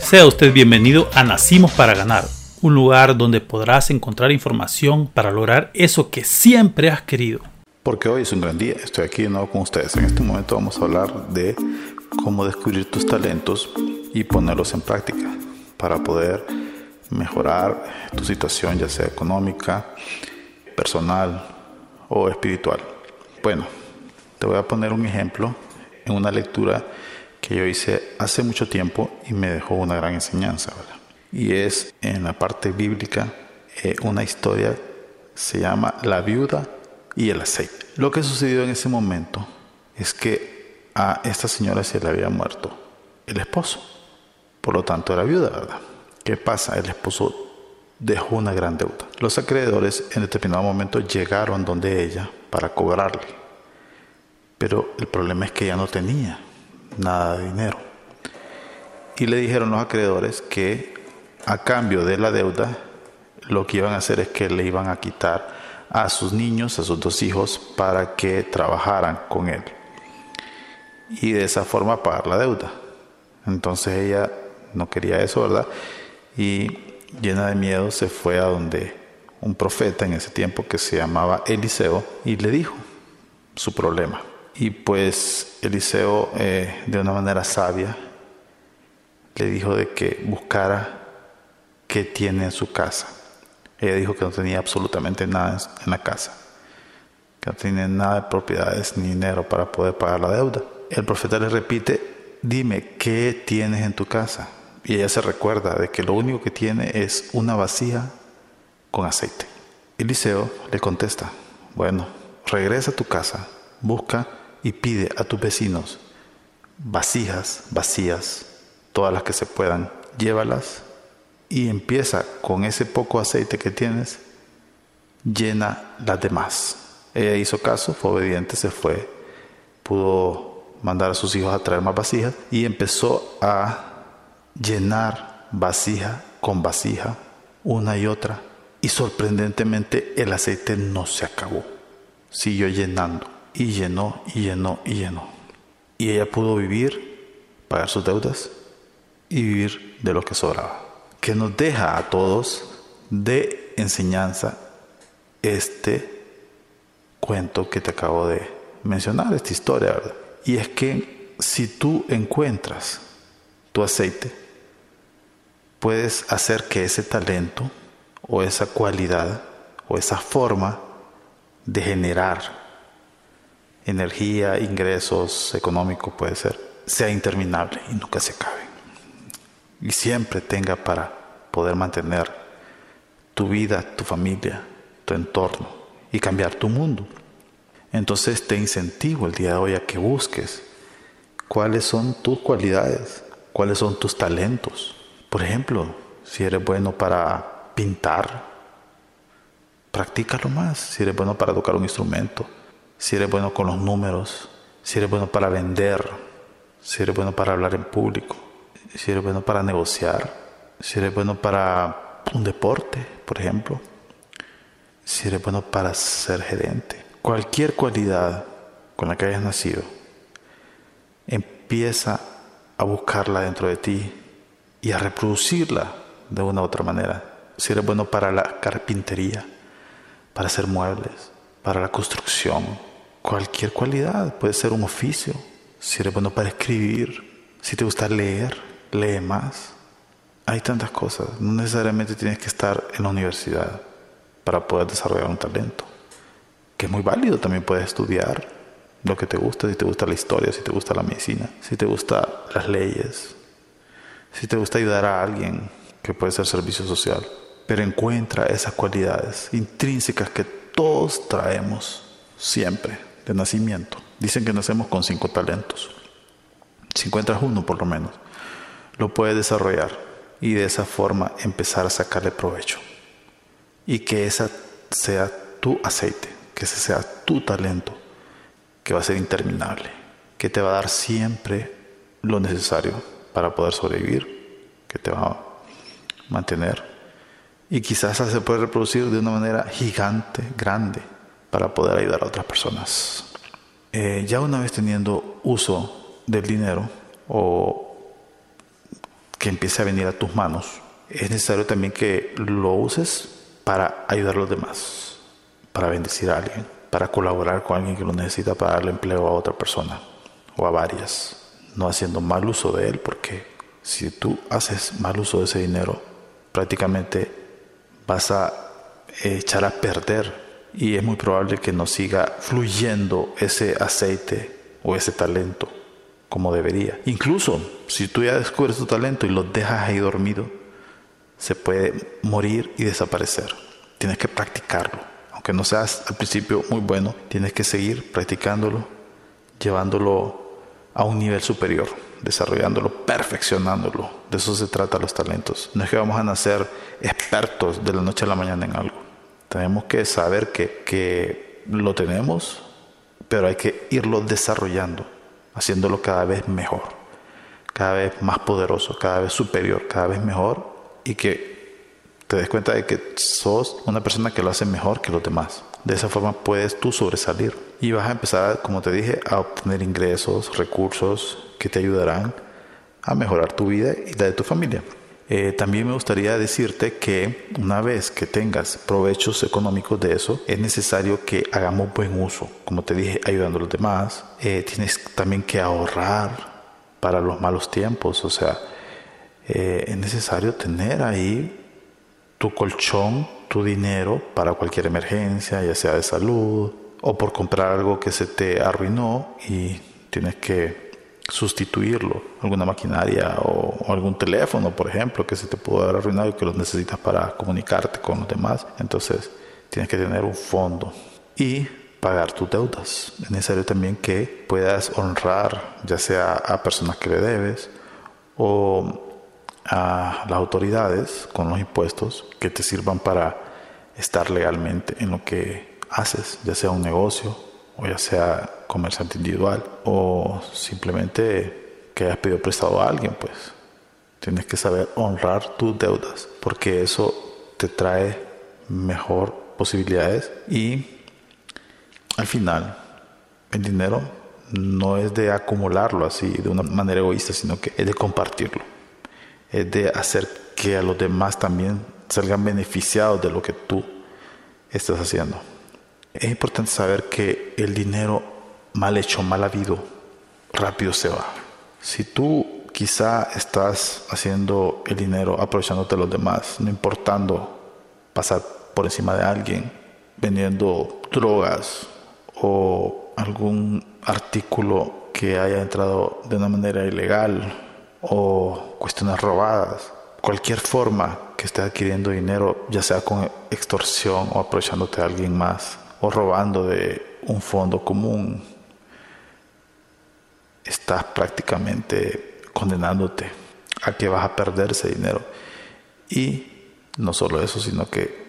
Sea usted bienvenido a Nacimos para Ganar, un lugar donde podrás encontrar información para lograr eso que siempre has querido. Porque hoy es un gran día, estoy aquí de nuevo con ustedes. En este momento vamos a hablar de cómo descubrir tus talentos y ponerlos en práctica para poder mejorar tu situación, ya sea económica, personal o espiritual. Bueno, te voy a poner un ejemplo en una lectura que yo hice hace mucho tiempo y me dejó una gran enseñanza. Y es en la parte bíblica eh, una historia, se llama La viuda y el aceite. Lo que sucedió en ese momento es que a esta señora se le había muerto el esposo. Por lo tanto era viuda, ¿verdad? ¿Qué pasa? El esposo dejó una gran deuda. Los acreedores en determinado momento llegaron donde ella para cobrarle. Pero el problema es que ella no tenía nada de dinero. Y le dijeron los acreedores que a cambio de la deuda, lo que iban a hacer es que le iban a quitar a sus niños, a sus dos hijos, para que trabajaran con él. Y de esa forma pagar la deuda. Entonces ella no quería eso, ¿verdad? Y llena de miedo se fue a donde un profeta en ese tiempo que se llamaba Eliseo y le dijo su problema. Y pues Eliseo, eh, de una manera sabia, le dijo de que buscara qué tiene en su casa. Ella dijo que no tenía absolutamente nada en la casa, que no tenía nada de propiedades ni dinero para poder pagar la deuda. El profeta le repite, dime, ¿qué tienes en tu casa? Y ella se recuerda de que lo único que tiene es una vasija con aceite. Eliseo le contesta, bueno, regresa a tu casa, busca y pide a tus vecinos vasijas vacías, todas las que se puedan, llévalas y empieza con ese poco aceite que tienes, llena las demás. Ella hizo caso, fue obediente, se fue, pudo mandar a sus hijos a traer más vasijas y empezó a llenar vasija con vasija, una y otra. Y sorprendentemente el aceite no se acabó, siguió llenando y llenó y llenó y llenó. Y ella pudo vivir, pagar sus deudas y vivir de lo que sobraba. Que nos deja a todos de enseñanza este cuento que te acabo de mencionar, esta historia, ¿verdad? Y es que si tú encuentras tu aceite, puedes hacer que ese talento o esa cualidad o esa forma de generar energía, ingresos económicos puede ser, sea interminable y nunca se acabe. Y siempre tenga para poder mantener tu vida, tu familia, tu entorno y cambiar tu mundo. Entonces te incentivo el día de hoy a que busques cuáles son tus cualidades, cuáles son tus talentos. Por ejemplo, si eres bueno para pintar, practícalo más. Si eres bueno para tocar un instrumento, si eres bueno con los números, si eres bueno para vender, si eres bueno para hablar en público, si eres bueno para negociar, si eres bueno para un deporte, por ejemplo, si eres bueno para ser gerente. Cualquier cualidad con la que hayas nacido, empieza a buscarla dentro de ti y a reproducirla de una u otra manera. Si eres bueno para la carpintería, para hacer muebles, para la construcción, cualquier cualidad, puede ser un oficio, si eres bueno para escribir, si te gusta leer, lee más. Hay tantas cosas, no necesariamente tienes que estar en la universidad para poder desarrollar un talento, que es muy válido, también puedes estudiar lo que te gusta, si te gusta la historia, si te gusta la medicina, si te gusta las leyes, si te gusta ayudar a alguien, que puede ser servicio social, pero encuentra esas cualidades intrínsecas que todos traemos siempre de nacimiento. Dicen que nacemos con cinco talentos. Si encuentras uno por lo menos, lo puedes desarrollar y de esa forma empezar a sacarle provecho. Y que esa sea tu aceite, que ese sea tu talento, que va a ser interminable, que te va a dar siempre lo necesario para poder sobrevivir, que te va a mantener. Y quizás se puede reproducir de una manera gigante, grande, para poder ayudar a otras personas. Eh, ya una vez teniendo uso del dinero o que empiece a venir a tus manos, es necesario también que lo uses para ayudar a los demás, para bendecir a alguien, para colaborar con alguien que lo necesita para darle empleo a otra persona o a varias, no haciendo mal uso de él, porque si tú haces mal uso de ese dinero, prácticamente vas a echar a perder y es muy probable que no siga fluyendo ese aceite o ese talento como debería. Incluso si tú ya descubres tu talento y lo dejas ahí dormido, se puede morir y desaparecer. Tienes que practicarlo. Aunque no seas al principio muy bueno, tienes que seguir practicándolo, llevándolo a un nivel superior, desarrollándolo, perfeccionándolo. De eso se trata los talentos. No es que vamos a nacer expertos de la noche a la mañana en algo. Tenemos que saber que, que lo tenemos, pero hay que irlo desarrollando, haciéndolo cada vez mejor, cada vez más poderoso, cada vez superior, cada vez mejor y que te des cuenta de que sos una persona que lo hace mejor que los demás. De esa forma puedes tú sobresalir y vas a empezar, como te dije, a obtener ingresos, recursos que te ayudarán a mejorar tu vida y la de tu familia. Eh, también me gustaría decirte que una vez que tengas provechos económicos de eso, es necesario que hagamos buen uso. Como te dije, ayudando a los demás. Eh, tienes también que ahorrar para los malos tiempos. O sea, eh, es necesario tener ahí tu colchón, tu dinero para cualquier emergencia, ya sea de salud o por comprar algo que se te arruinó y tienes que sustituirlo, alguna maquinaria o, algún teléfono, por ejemplo, que se te pudo haber arruinado y que lo necesitas para comunicarte con los demás. Entonces tienes que tener un fondo y pagar tus deudas. Es necesario también que puedas honrar ya sea a personas que le debes o a las autoridades con los impuestos que te sirvan para estar legalmente en lo que haces, ya sea un negocio o ya sea comerciante individual o simplemente que hayas pedido prestado a alguien, pues tienes que saber honrar tus deudas porque eso te trae mejor posibilidades y al final el dinero no es de acumularlo así de una manera egoísta, sino que es de compartirlo es de hacer que a los demás también salgan beneficiados de lo que tú estás haciendo. Es importante saber que el dinero mal hecho, mal habido, rápido se va. Si tú quizá estás haciendo el dinero aprovechándote de los demás, no importando pasar por encima de alguien, vendiendo drogas o algún artículo que haya entrado de una manera ilegal o cuestiones robadas, cualquier forma que estés adquiriendo dinero, ya sea con extorsión o aprovechándote de alguien más o robando de un fondo común, estás prácticamente condenándote a que vas a perder ese dinero. Y no solo eso, sino que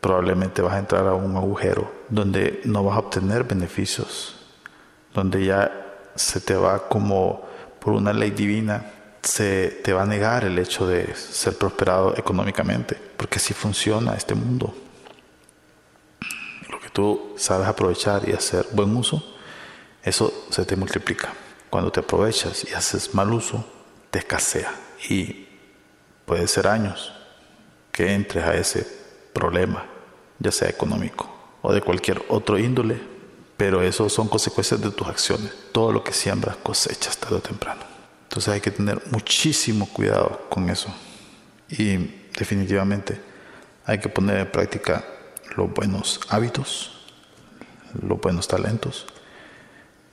probablemente vas a entrar a un agujero donde no vas a obtener beneficios, donde ya se te va como por una ley divina se te va a negar el hecho de ser prosperado económicamente, porque así funciona este mundo. Tú sabes aprovechar y hacer buen uso, eso se te multiplica. Cuando te aprovechas y haces mal uso, te escasea y puede ser años que entres a ese problema, ya sea económico o de cualquier otro índole, pero eso son consecuencias de tus acciones. Todo lo que siembras cosechas tarde o temprano. Entonces hay que tener muchísimo cuidado con eso. Y definitivamente hay que poner en práctica los buenos hábitos, los buenos talentos.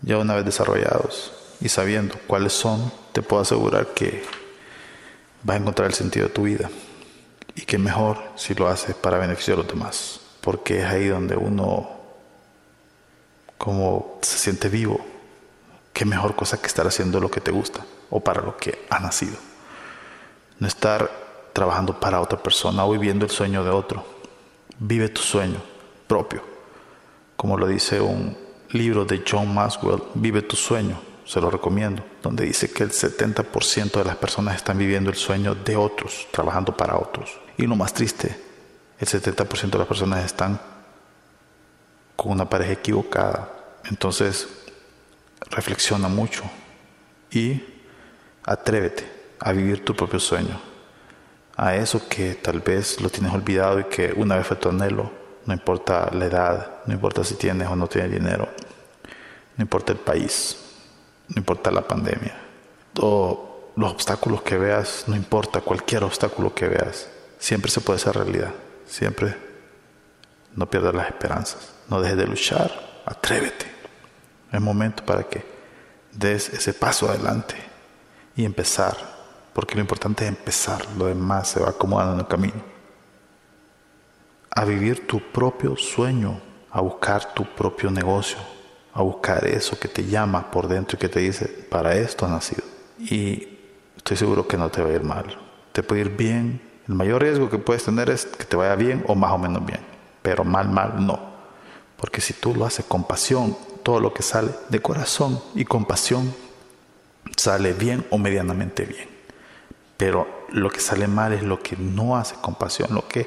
Ya una vez desarrollados y sabiendo cuáles son, te puedo asegurar que vas a encontrar el sentido de tu vida. Y que mejor si lo haces para beneficiar a los demás. Porque es ahí donde uno como se siente vivo. Qué mejor cosa que estar haciendo lo que te gusta o para lo que ha nacido. No estar trabajando para otra persona o viviendo el sueño de otro. Vive tu sueño propio. Como lo dice un libro de John Maxwell, Vive tu sueño, se lo recomiendo, donde dice que el 70% de las personas están viviendo el sueño de otros, trabajando para otros. Y lo más triste, el 70% de las personas están con una pareja equivocada. Entonces, reflexiona mucho y Atrévete a vivir tu propio sueño, a eso que tal vez lo tienes olvidado y que una vez fue tu anhelo, no importa la edad, no importa si tienes o no tienes dinero, no importa el país, no importa la pandemia, o los obstáculos que veas, no importa cualquier obstáculo que veas, siempre se puede hacer realidad, siempre no pierdas las esperanzas, no dejes de luchar, atrévete. Es momento para que des ese paso adelante y empezar, porque lo importante es empezar, lo demás se va acomodando en el camino. A vivir tu propio sueño, a buscar tu propio negocio, a buscar eso que te llama por dentro y que te dice, para esto has nacido. Y estoy seguro que no te va a ir mal, te puede ir bien. El mayor riesgo que puedes tener es que te vaya bien o más o menos bien, pero mal, mal no. Porque si tú lo haces con pasión, todo lo que sale de corazón y con pasión sale bien o medianamente bien. Pero lo que sale mal es lo que no hace con pasión, lo que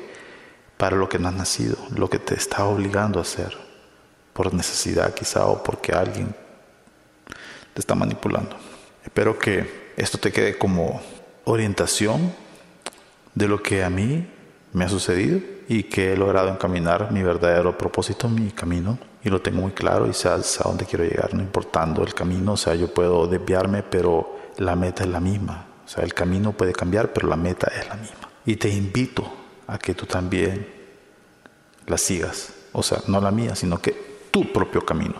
para lo que no has nacido, lo que te está obligando a hacer por necesidad quizá o porque alguien te está manipulando. Espero que esto te quede como orientación de lo que a mí me ha sucedido y que he logrado encaminar mi verdadero propósito, mi camino, y lo tengo muy claro y sé a dónde quiero llegar, no importando el camino, o sea, yo puedo desviarme, pero la meta es la misma, o sea, el camino puede cambiar, pero la meta es la misma. Y te invito a que tú también la sigas, o sea, no la mía, sino que tu propio camino,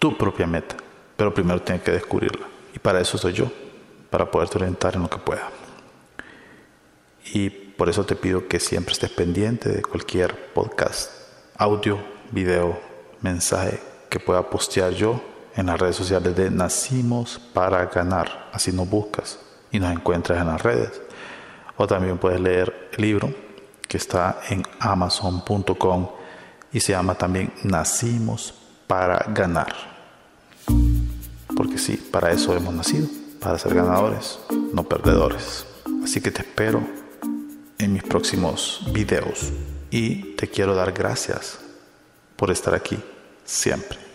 tu propia meta, pero primero tienes que descubrirla. Y para eso soy yo, para poderte orientar en lo que pueda. Y por eso te pido que siempre estés pendiente de cualquier podcast, audio, video, mensaje que pueda postear yo en las redes sociales de Nacimos para Ganar. Así nos buscas y nos encuentras en las redes. O también puedes leer el libro que está en amazon.com y se llama también Nacimos para ganar. Porque sí, para eso hemos nacido, para ser ganadores, no perdedores. Así que te espero en mis próximos videos y te quiero dar gracias por estar aquí siempre.